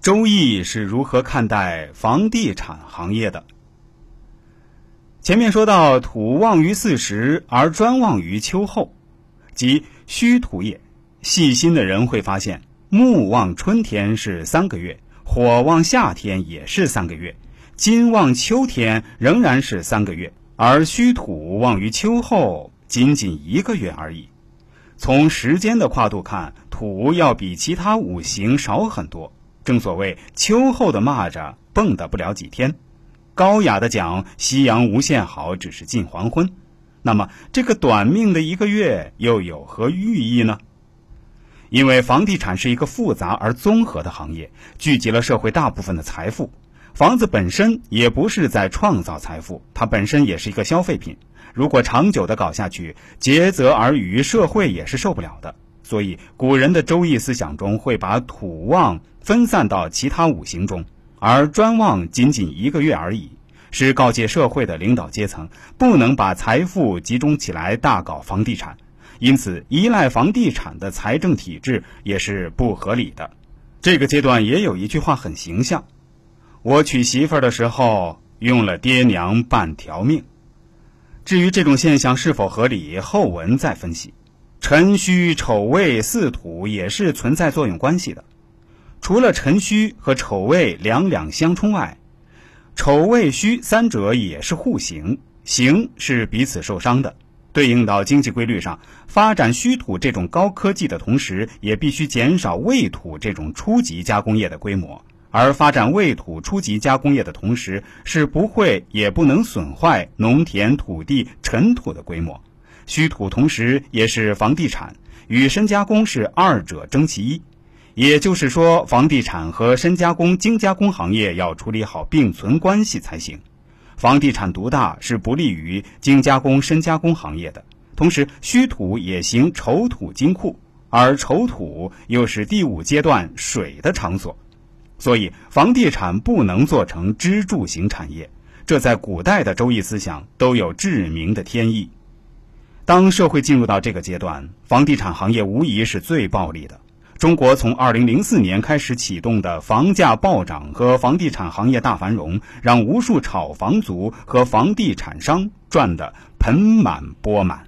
周易是如何看待房地产行业的？前面说到土旺于四时，而专旺于秋后，即虚土也。细心的人会发现，木旺春天是三个月，火旺夏天也是三个月，金旺秋天仍然是三个月，而虚土旺于秋后，仅仅一个月而已。从时间的跨度看，土要比其他五行少很多。正所谓秋后的蚂蚱蹦跶不了几天，高雅的讲夕阳无限好，只是近黄昏。那么这个短命的一个月又有何寓意呢？因为房地产是一个复杂而综合的行业，聚集了社会大部分的财富。房子本身也不是在创造财富，它本身也是一个消费品。如果长久的搞下去，竭泽而渔，社会也是受不了的。所以，古人的周易思想中会把土旺分散到其他五行中，而专旺仅仅一个月而已，是告诫社会的领导阶层不能把财富集中起来大搞房地产。因此，依赖房地产的财政体制也是不合理的。这个阶段也有一句话很形象：“我娶媳妇儿的时候用了爹娘半条命。”至于这种现象是否合理，后文再分析。辰戌丑未四土也是存在作用关系的，除了辰戌和丑未两两相冲外，丑未戌三者也是互刑，刑是彼此受伤的。对应到经济规律上，发展虚土这种高科技的同时，也必须减少未土这种初级加工业的规模；而发展未土初级加工业的同时，是不会也不能损坏农田土地尘土的规模。虚土同时也是房地产，与深加工是二者争其一，也就是说，房地产和深加工、精加工行业要处理好并存关系才行。房地产独大是不利于精加工、深加工行业的。同时，虚土也行丑土金库，而丑土又是第五阶段水的场所，所以房地产不能做成支柱型产业。这在古代的周易思想都有致命的天意。当社会进入到这个阶段，房地产行业无疑是最暴利的。中国从二零零四年开始启动的房价暴涨和房地产行业大繁荣，让无数炒房族和房地产商赚得盆满钵满。